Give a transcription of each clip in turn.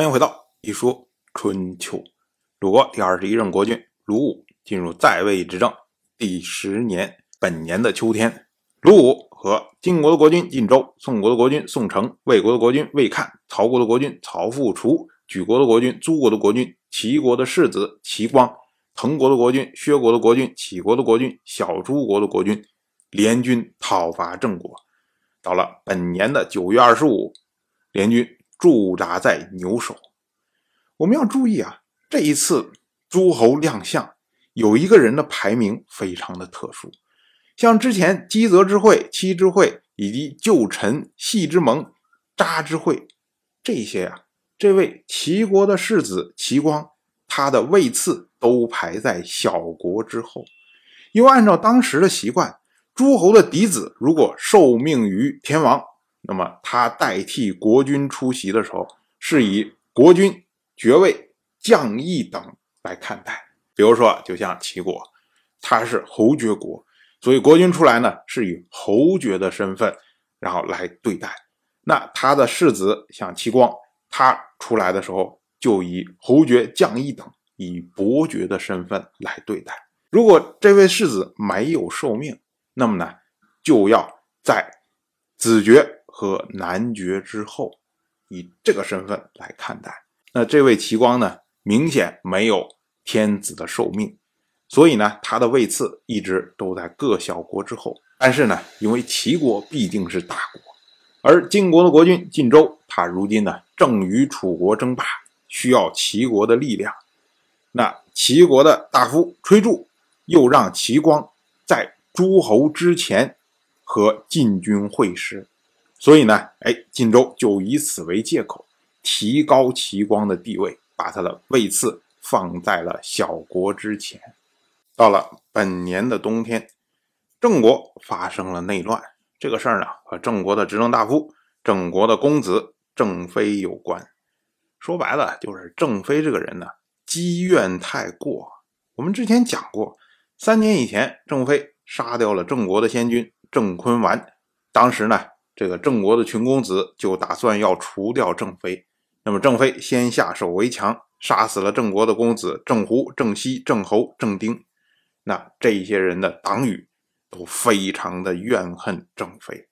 欢迎回到一说春秋。鲁国第二十一任国君鲁武进入在位执政第十年，本年的秋天，鲁武和晋国的国君晋州、宋国的国君宋城、魏国的国君魏看、曹国的国君曹复除、莒国的国君朱国的国君齐国的世子齐光、滕国的国君薛国的国君杞国的国君小诸国的国君联军讨伐郑国。到了本年的九月二十五，联军驻扎在牛首。我们要注意啊，这一次诸侯亮相，有一个人的排名非常的特殊。像之前姬泽之会、戚之会以及旧臣系之盟、扎之会这些呀，这位齐国的世子齐光，他的位次都排在小国之后，因为按照当时的习惯。诸侯的嫡子如果受命于天王，那么他代替国君出席的时候，是以国君爵位降一等来看待。比如说，就像齐国，他是侯爵国，所以国君出来呢，是以侯爵的身份，然后来对待。那他的世子像齐光，他出来的时候，就以侯爵降一等，以伯爵的身份来对待。如果这位世子没有受命，那么呢，就要在子爵和男爵之后，以这个身份来看待。那这位齐光呢，明显没有天子的受命，所以呢，他的位次一直都在各小国之后。但是呢，因为齐国毕竟是大国，而晋国的国君晋州，他如今呢正与楚国争霸，需要齐国的力量。那齐国的大夫崔杼又让齐光在。诸侯之前和晋军会师，所以呢，哎，晋州就以此为借口，提高齐光的地位，把他的位次放在了小国之前。到了本年的冬天，郑国发生了内乱，这个事儿呢，和郑国的执政大夫、郑国的公子郑飞有关。说白了，就是郑飞这个人呢，积怨太过。我们之前讲过，三年以前，郑飞。杀掉了郑国的先君郑坤完，当时呢，这个郑国的群公子就打算要除掉郑飞。那么郑飞先下手为强，杀死了郑国的公子郑胡、郑西、郑侯、郑丁。那这些人的党羽都非常的怨恨郑飞。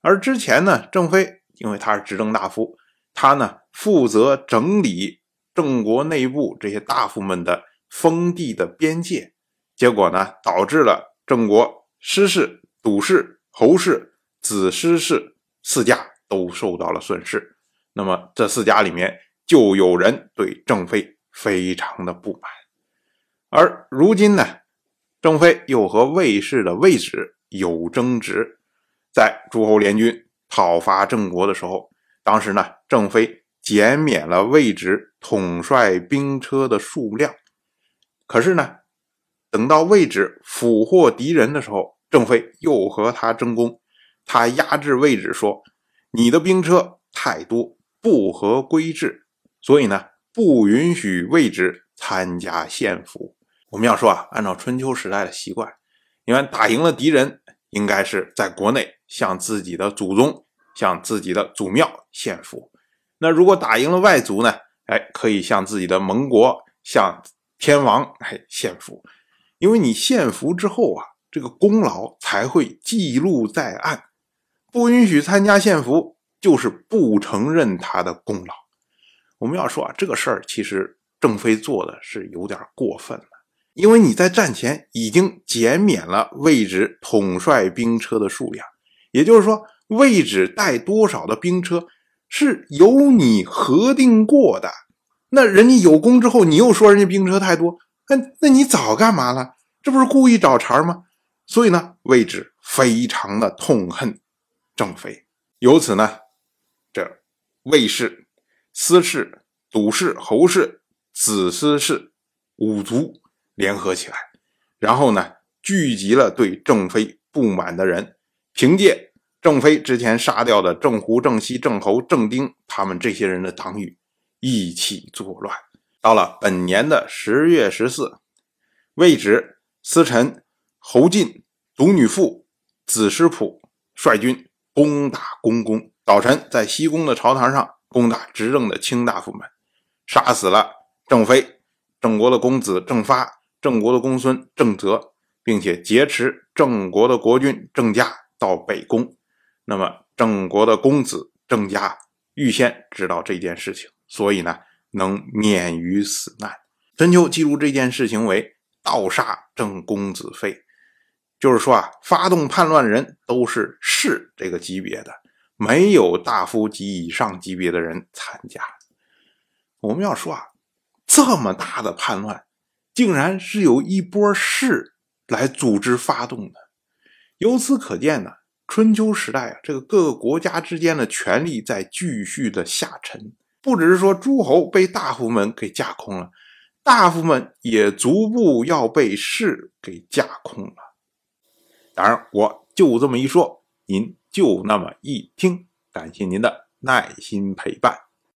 而之前呢，郑飞因为他是执政大夫，他呢负责整理郑国内部这些大夫们的封地的边界，结果呢，导致了。郑国师氏、笃氏、侯氏、子师氏四家都受到了损失。那么这四家里面就有人对郑飞非常的不满。而如今呢，郑飞又和魏氏的魏止有争执。在诸侯联军讨伐郑国的时候，当时呢，郑飞减免了魏止统帅兵车的数量。可是呢？等到魏止俘获敌人的时候，郑飞又和他争功。他压制魏止说：“你的兵车太多，不合规制，所以呢，不允许魏止参加献俘。”我们要说啊，按照春秋时代的习惯，你看打赢了敌人，应该是在国内向自己的祖宗、向自己的祖庙献俘。那如果打赢了外族呢？哎，可以向自己的盟国、向天王哎献俘。因为你献俘之后啊，这个功劳才会记录在案。不允许参加献俘，就是不承认他的功劳。我们要说啊，这个事儿其实郑飞做的是有点过分了。因为你在战前已经减免了魏止统帅兵车的数量，也就是说，魏止带多少的兵车是由你核定过的。那人家有功之后，你又说人家兵车太多。那那你早干嘛了？这不是故意找茬吗？所以呢，魏止非常的痛恨郑妃。由此呢，这魏氏、司氏、笃氏、侯氏、子司氏五族联合起来，然后呢，聚集了对郑妃不满的人，凭借郑飞之前杀掉的郑胡、郑西、郑侯、郑丁他们这些人的党羽，一起作乱。到了本年的十月十四，魏止、司臣侯进、独女傅子师普率军攻打公宫。早晨，在西宫的朝堂上攻打执政的卿大夫们。杀死了郑飞、郑国的公子郑发、郑国的公孙郑泽，并且劫持郑国的国君郑家到北宫。那么郑国的公子郑家预先知道这件事情，所以呢能免于死难。春秋记录这件事情为盗杀郑公子飞，就是说啊，发动叛乱的人都是士这个级别的，没有大夫级以上级别的人参加。我们要说啊，这么大的叛乱，竟然是由一波士来组织发动的。由此可见呢。春秋时代啊，这个各个国家之间的权力在继续的下沉，不只是说诸侯被大夫们给架空了，大夫们也逐步要被士给架空了。当然，我就这么一说，您就那么一听，感谢您的耐心陪伴。